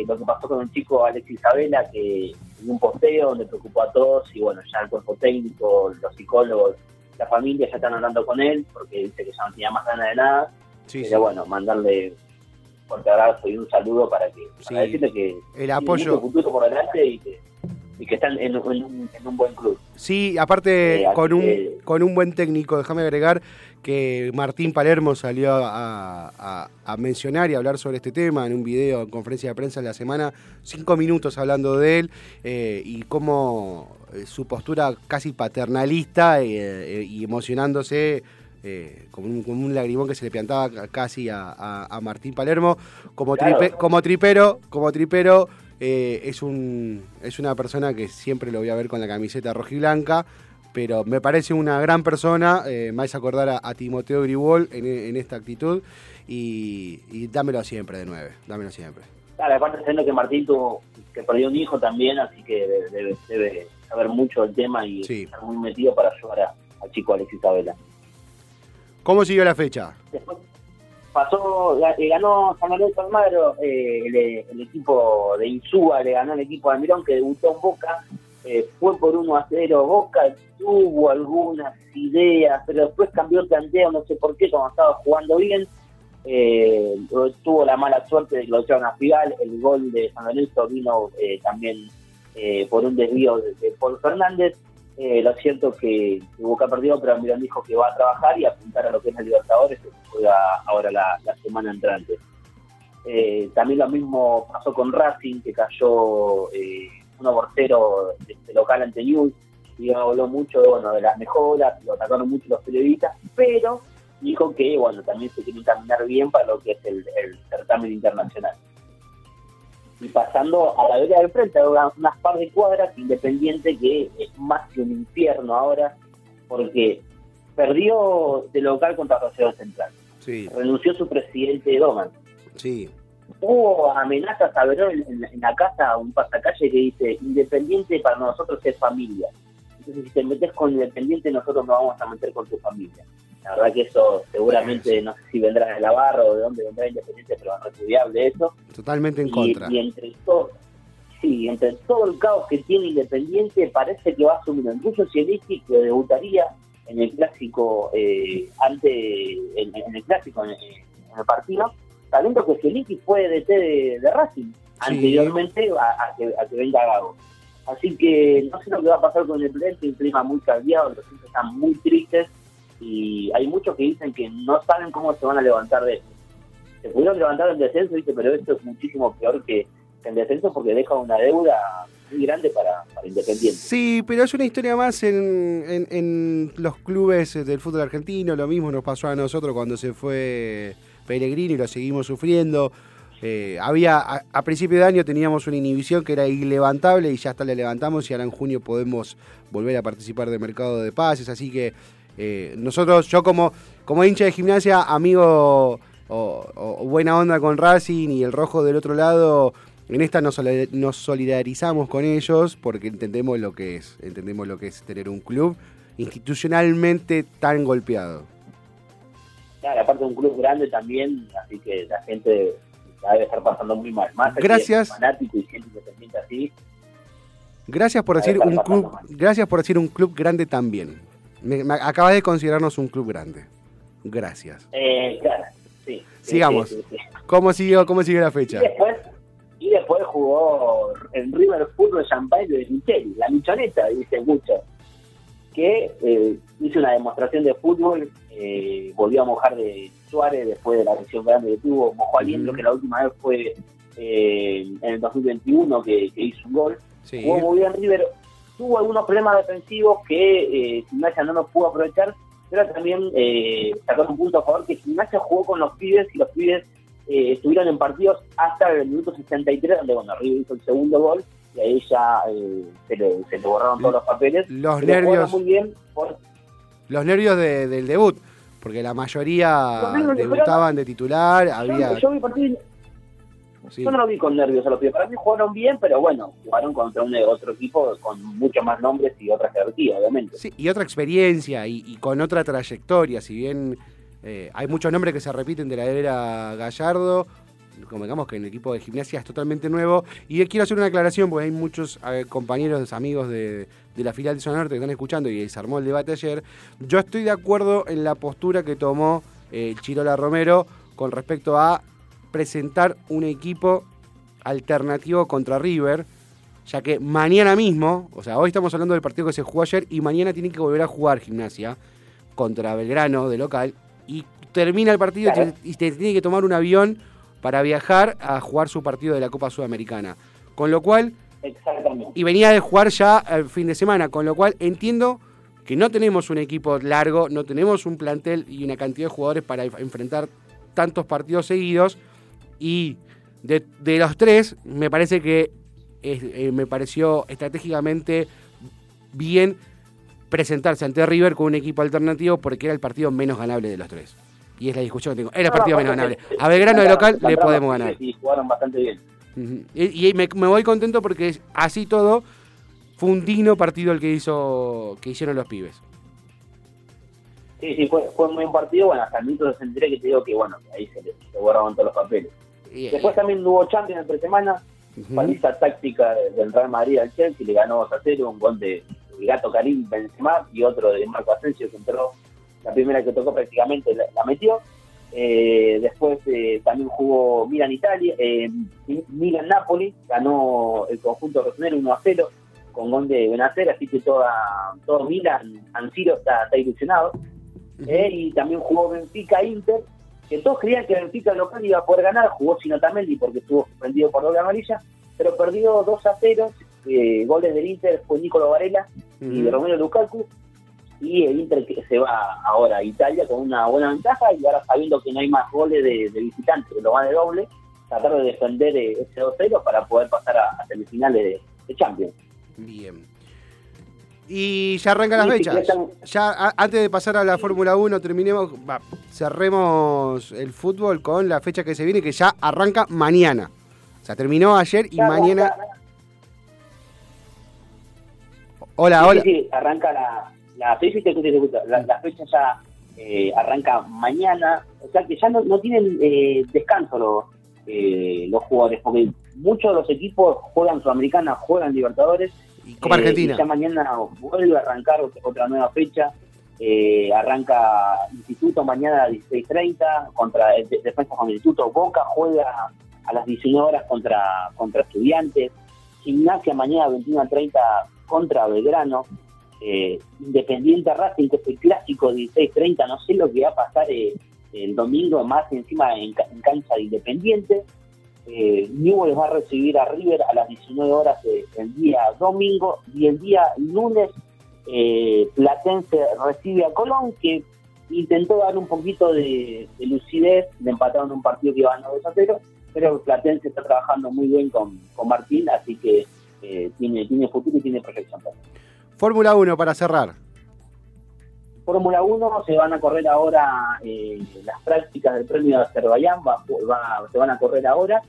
eh, lo que pasó con el chico Alexis Isabela, que en un posteo donde preocupó a todos, y bueno, ya el cuerpo técnico, los psicólogos, la familia ya están hablando con él, porque dice que ya no tenía más ganas de nada. Sí, Pero bueno, mandarle un fuerte abrazo y un saludo para que Sí. decirle que El apoyo. mucho futuro por delante y que, y que están en, un- en un, en un buen club. Sí, aparte Eh, con un con un buen técnico, déjame agregar que Martín Palermo salió a, a- a mencionar y a hablar sobre este tema en un video en conferencia de prensa en la semana, cinco minutos hablando de él eh, y cómo eh, su postura casi paternalista y emocionándose eh, como, un, como un lagrimón que se le plantaba ca- casi a, a- a Martín Palermo como, Claro. tripe- como tripero, como tripero eh, es un es una persona que siempre lo voy a ver con la camiseta rojiblanca, pero me parece una gran persona, eh, me hace acordar a, a Timoteo Gribol en, en esta actitud y, y dámelo siempre de nueve, dámelo siempre. Claro, aparte sabiendo que Martín tuvo, que perdió un hijo también, así que debe, saber mucho del tema y Sí. estar muy metido para ayudar a- al chico Alexis Isabela. ¿Cómo siguió la fecha? Después pasó, eh, ganó San Lorenzo Almagro, eh, el, el equipo de Insúa le ganó al equipo de Almirón que debutó en Boca, eh, fue por 1 a 0, Boca tuvo algunas ideas, pero después cambió el planteo, no sé por qué, cuando estaba jugando bien, eh, tuvo la mala suerte de que lo a Figal, el gol de San Lorenzo vino eh, también por un desvío de, de Paul Fernández, eh, lo cierto que, que Boca perdió, pero Almirón dijo que va a trabajar y apuntar a lo que es el Libertadores, que juega ahora la, la semana entrante. Eh, también lo mismo pasó con Racing, que cayó eh, 1 por 0 de, de local ante News, y habló mucho bueno, de las mejoras, lo atacaron mucho los periodistas, pero dijo que bueno también se quiere caminar bien para lo que es el certamen internacional. Y pasando a la vereda del frente, unas par de cuadras, Independiente que es más que un infierno ahora, porque perdió de local contra Rosario Central. Sí, Renunció su presidente Doman. sí, Hubo amenazas a Verón en, en- en la casa, un pasacalle que dice, Independiente para nosotros es familia. Entonces si te metes con Independiente, nosotros nos vamos a meter con tu familia. La verdad que eso seguramente, no sé si vendrá de la barra o de dónde vendrá Independiente, pero es repudiable eso. totalmente en Y- contra. Y, entre todo, sí, entre todo el caos que tiene Independiente, parece que va a asumir incluso Zielinski, que debutaría en el clásico eh, ante en, en el clásico en, en el partido, sabiendo que Zielinski fue DT de, de Racing anteriormente a, a que, a que venga Gago. Así que no sé lo que va a pasar con el Independiente, un clima muy cambiado, los hinchas están muy tristes y hay muchos que dicen que no saben cómo se van a levantar de esto se pudieron levantar el descenso, ¿viste? pero esto es muchísimo peor que el descenso porque deja una deuda muy grande para, para Independiente. Sí, pero es una historia más en, en- en los clubes del fútbol argentino. Lo mismo nos pasó a nosotros cuando se fue Pellegrini y lo seguimos sufriendo. Eh, había a, a principio de año teníamos una inhibición que era ilevantable y ya hasta la levantamos y ahora en junio podemos volver a participar del mercado de pases. Así que eh, nosotros, yo como, como hincha de gimnasia, amigo o- o buena onda con Racing y el rojo del otro lado, en esta nos, solid- nos solidarizamos con ellos porque entendemos lo que es, entendemos lo que es tener un club institucionalmente tan golpeado. Claro, aparte de un club grande también, así que la gente debe estar pasando muy mal. Más Gracias. fanático y gente que se siente así, Gracias por decir un club, mal. gracias por decir un club grande también. Me, me acabas de considerarnos un club grande. Gracias. eh, claro, sí. Sigamos. sí, sí, sí. ¿Cómo siguió, cómo sigue la Y fecha? después, y después jugó en River Fútbol Champagne de Micheli, la michoneta, dice mucho, que eh, hizo una demostración de fútbol, eh, volvió a mojar de Suárez después de la lesión grande que tuvo, mojó a Liendro, Ujú. que la última vez fue eh, en el 2021 que, que hizo un gol. Jugó muy bien River, tuvo algunos problemas defensivos que eh, Gimnasia no los pudo aprovechar, pero también eh, un punto a favor que Gimnasia jugó con los pibes y los pibes eh, estuvieron en partidos hasta el minuto 63, donde bueno, River hizo el segundo gol y ahí ya eh, se, le, se le borraron todos los papeles. Los Pero nervios, muy bien por- los nervios de- del debut, porque la mayoría debutaban de titular, yo, había yo vi partido- sí. yo no lo vi con nervios a los pibes. Para mí jugaron bien, pero bueno, jugaron contra un otro equipo con mucho más nombres y otra jerarquía, obviamente. Sí, y otra experiencia y, y con otra trayectoria, si bien eh, hay muchos nombres que se repiten de la era Gallardo, como digamos que en el equipo de gimnasia es totalmente nuevo, y quiero hacer una aclaración porque hay muchos eh, compañeros, amigos de, de la filial de Zona Norte que están escuchando y se armó el debate ayer, yo estoy de acuerdo en la postura que tomó eh, Chirola Romero con respecto a presentar un equipo alternativo contra River, ya que mañana mismo, o sea, hoy estamos hablando del partido que se jugó ayer y mañana tienen que volver a jugar gimnasia contra Belgrano de local y termina el partido y Claro. te- y te tiene que tomar un avión para viajar a jugar su partido de la Copa Sudamericana. Con lo cual, Exactamente. y venía de jugar ya el fin de semana, con lo cual entiendo que no tenemos un equipo largo, no tenemos un plantel y una cantidad de jugadores para enf- enfrentar tantos partidos seguidos y de, de los tres me parece que es- eh, me pareció estratégicamente bien presentarse ante River con un equipo alternativo porque era el partido menos ganable de los tres. Y es la discusión que tengo. Era el partido menos ganable. A Belgrano de local le podemos ganar. Sí, jugaron bastante bien. Y, y me, me voy contento porque es- así todo fue un digno partido el que hizo que hicieron los pibes. Sí, sí, fue, fue un buen partido. Bueno, hasta el minuto 63 que te digo que, bueno, ahí se, le- se borraron todos los papeles. Y- Después también hubo Champions entre semana. Ujú. Paliza táctica del Real Madrid al Chelsea, le ganó 2 a 0, un gol de Gato Karim Benzema y otro de Marco Asensio que entró, la primera que tocó prácticamente la, la metió. Eh, después eh, también jugó Milan Italia, eh, Milan Napoli, ganó el conjunto rosonero 1 a 0 con gol de Benacer, así que toda, todo Milan, San Siro está, está ilusionado. Eh, y también jugó Benfica Inter, que todos creían que Benfica local iba a poder ganar, jugó sin Otamendi porque estuvo suspendido por doble amarilla, pero perdió 2 a 0, eh, goles del Inter fue Nicolo Varela y Ujú. Romero Lukaku, y el Inter que se va ahora a Italia con una buena ventaja, y ahora sabiendo que no hay más goles de, de visitantes, que lo van de doble, tratar de defender eh, ese 2-0 para poder pasar a, a semifinales de, de Champions. Bien. Y ya arrancan las fechas. Ya a- antes de pasar a la Fórmula 1, terminemos, va, cerremos el fútbol con la fecha que se viene, que ya arranca mañana. O sea, terminó ayer y Ya, mañana. ya, Hola, Sí, hola. sí, sí, arranca la, la, escucho. la, la fecha ya eh, arranca mañana, o sea que ya no, no tienen eh, descanso los, eh, los jugadores, porque muchos de los equipos juegan Sudamericana, juegan Libertadores, Y Copa eh, Argentina. ya mañana vuelve a arrancar ot- otra nueva fecha, eh, arranca Instituto mañana a 16.30 contra el de- Defensa con el Instituto, Boca juega a las 19 horas contra, contra Estudiantes, Gimnasia mañana a 21.30 contra Belgrano, eh, Independiente Racing, que es el clásico 16-30, no sé lo que va a pasar eh, el domingo, más encima en, en cancha de Independiente. Eh, Newell's va a recibir a River a las 19 horas eh, el día domingo y el día lunes eh, Platense recibe a Colón, que intentó dar un poquito de, de lucidez, le empataron un partido que iba ganando 2 a 0, pero Platense está trabajando muy bien con, con Martín, así que eh, tiene, tiene futuro y tiene proyección. Fórmula 1 para cerrar. Fórmula 1 se van a correr ahora eh, las prácticas del premio de Azerbaiyán, va, se van a correr ahora.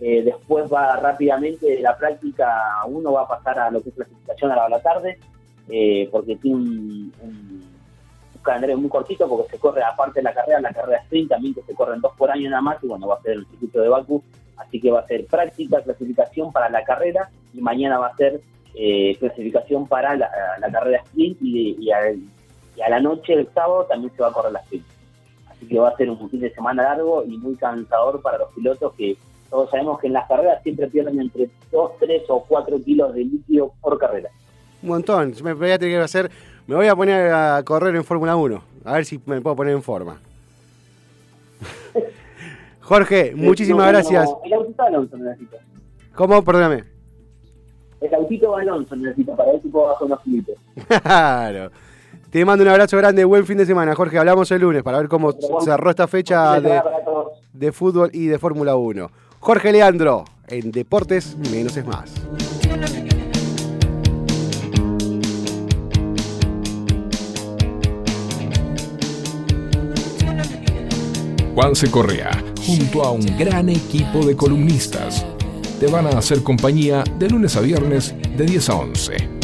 Eh, después va rápidamente la práctica 1 va a pasar a lo que es clasificación a la, tarde, eh, porque tiene un, un- calendario muy cortito, porque se corre aparte de la carrera, la carrera sprint también que se corren dos por año nada más, y bueno, va a ser el circuito de Bakú, así que va a ser práctica, clasificación para la carrera, y mañana va a ser eh, clasificación para la, carrera sprint, y, y, al- y a la noche del sábado también se va a correr la sprint. Así que va a ser un fin de semana largo y muy cansador para los pilotos que todos sabemos que en las carreras siempre pierden entre 2, 3 o 4 kilos de líquido por carrera. Un montón. Me voy a tener que hacer. Me voy a poner a correr en Fórmula 1. A ver si me puedo poner en forma. Jorge, muchísimas No, no, gracias. El autito Alonso necesito. ¿Cómo? Perdóname. El autito Alonso necesito para ver si puedo bajar unos kilitos. Claro. Te mando un abrazo grande, buen fin de semana, Jorge. Hablamos el lunes para ver cómo cerró esta fecha de fútbol y de Fórmula 1. Jorge Leandro, en Deportes Menos es Más. Juanse Correa, junto a un gran equipo de columnistas, te van a hacer compañía de lunes a viernes de 10 a 11.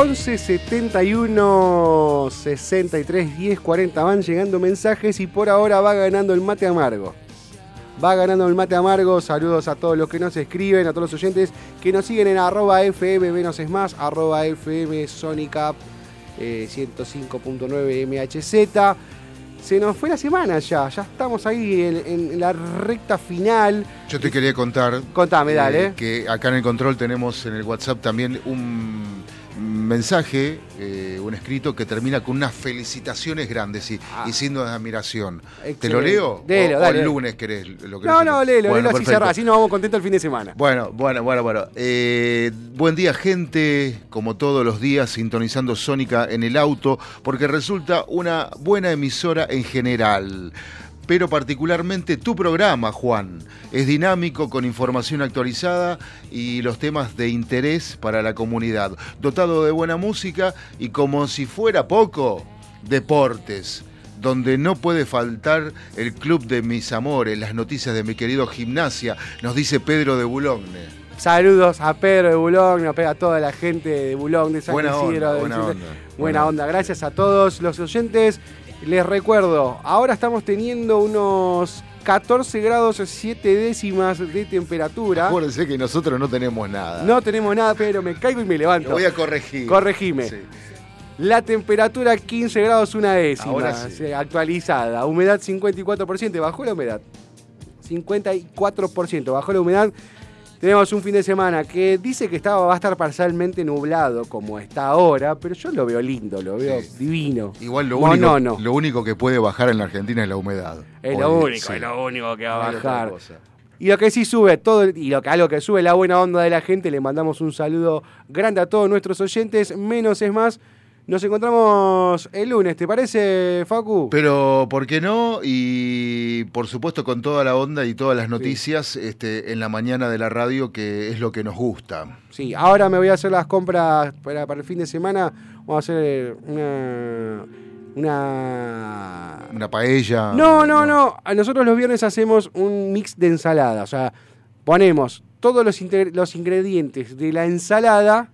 11 71 63 10 40 van llegando mensajes y por ahora va ganando el mate amargo. Va ganando el mate amargo. Saludos a todos los que nos escriben, a todos los oyentes que nos siguen en arroba FM menos es más, arroba FM Sonicap eh, 105.9 MHZ. Se nos fue la semana ya, ya estamos ahí en, en la recta final. Yo te quería contar. Contame, eh, dale. Que acá en el control tenemos en el WhatsApp también un mensaje, eh, un escrito que termina con unas felicitaciones grandes y, y signos de admiración. ¿Te lo Ah. Leo? Delo, o, o dale. el lunes querés lo que No, no, léelo, léelo así cerrá, así nos vamos contentos el fin de semana. Bueno, bueno, bueno, bueno. Eh, buen día, gente. Como todos los días, sintonizando Sónica en el auto, porque resulta una buena emisora en general. Pero particularmente tu programa, Juan. Es dinámico, con información actualizada y los temas de interés para la comunidad. Dotado de buena música y como si fuera poco, deportes donde no puede faltar el club de mis amores, las noticias de mi querido gimnasia, nos dice Pedro de Boulogne. Saludos a Pedro de Boulogne, a toda la gente de Boulogne, de San Buena Isidro, onda, de buena onda. Buena onda, gracias a todos los oyentes. Les recuerdo, ahora estamos teniendo unos 14 grados 7 décimas de temperatura. Acuérdense que nosotros no tenemos nada. No tenemos nada, pero me caigo y me levanto. Lo voy a corregir. Corregime. Sí. La temperatura 15 grados una décima. Ahora sí. sí, Actualizada. Humedad 54%. Bajó la humedad. 54%. Bajó la humedad. Tenemos un fin de semana que dice que estaba, va a estar parcialmente nublado como está ahora, pero yo lo veo lindo, lo veo Sí. divino. Igual lo No, único, no, no. lo único que puede bajar en la Argentina es la humedad. Es Hoy, lo único, sí. es lo único que va a bajar. Y lo que sí sube todo, y lo que, algo que sube la buena onda de la gente, le mandamos un saludo grande a todos nuestros oyentes. Menos es más. Nos encontramos el lunes, ¿te parece, Facu? Pero, ¿por qué no? Y por supuesto con toda la onda y todas las noticias este, en la mañana de la radio, que es lo que nos gusta. Sí, ahora me voy a hacer las compras para, para el fin de semana. Vamos a hacer una. Una. Una paella. No, no, no. A nosotros los viernes hacemos un mix de ensalada. O sea, ponemos todos los, los ingredientes de la ensalada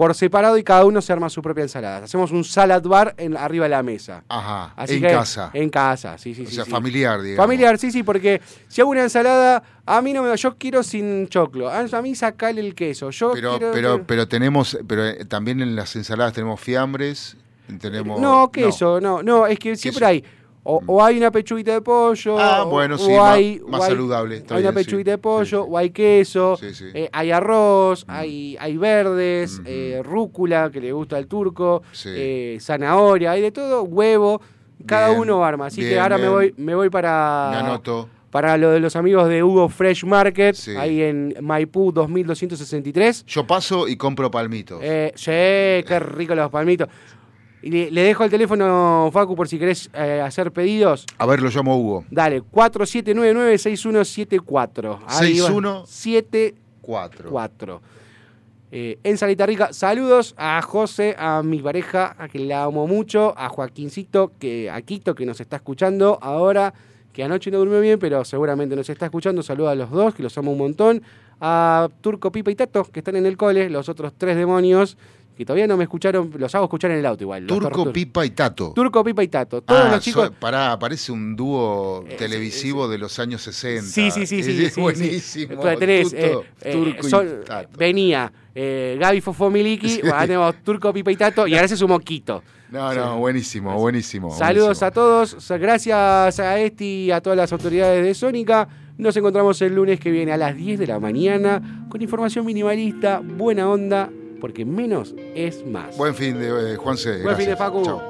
por separado y cada uno se arma su propia ensalada. Hacemos un salad bar en, arriba de la mesa. Ajá, Así en que- casa. En casa, sí, sí, o sí. sea, sí. familiar, digamos. Familiar, sí, sí, porque si hago una ensalada, a mí no me yo quiero sin choclo. A a mí sacale el queso. Yo Pero, quiero- pero, pero tenemos, pero eh, también en las ensaladas tenemos fiambres, tenemos... No, queso, no, no, es que siempre hay. O, o hay una pechuguita de pollo. Ah, o- bueno, o sí, hay, más hay- saludable, Hay una sí, pechuguita de pollo, sí, o hay queso, eh, hay arroz, hay, hay verdes, eh, rúcula, que le gusta al turco, eh, zanahoria, hay de todo, huevo. Cada Bien, uno arma. Así que ahora me voy, me voy para. Me. Para lo de los amigos de Hugo Fresh Market, ahí en Maipú 2263. Yo paso y compro palmitos. Eh, sí, qué rico los palmitos. Y le, le dejo el teléfono, Facu, por si querés eh, hacer pedidos. A ver, lo llamo Hugo. Dale, 4799-6174. Ahí va. 61. 74. Cuatro. Eh, en Salita Rica, saludos a José, a mi pareja, a que la amo mucho, a Joaquincito, que, a Quito, que nos está escuchando ahora, que anoche no durmió bien, pero seguramente nos está escuchando. Saludos a los dos, que los amo un montón. A Turco, Pipa y Tato, que están en el cole, los otros tres demonios, que todavía no me escucharon, los hago escuchar en el auto igual. Turco. Pipa y Tato. Turco, Pipa y Tato. Todos Ah, los chicos. so- pará, parece un dúo Eh, televisivo de los años 60. Sí, sí, sí, Es- sí. es sí, buenísimo. sí. Tenés, Tuto, eh, eh, Turco y Tato. venía Gaby Fofomiliki, tenemos Turco, Pipa y Tato, y ahora se sumó Quito. No, no, buenísimo, buenísimo. Saludos buenísimo. a todos, gracias a Esti y a todas las autoridades de Sónica. Nos encontramos el lunes que viene a las 10 de la mañana con información minimalista, buena onda, porque menos es más. Buen fin de eh, Juanse. Buen fin de. Facu. Chau.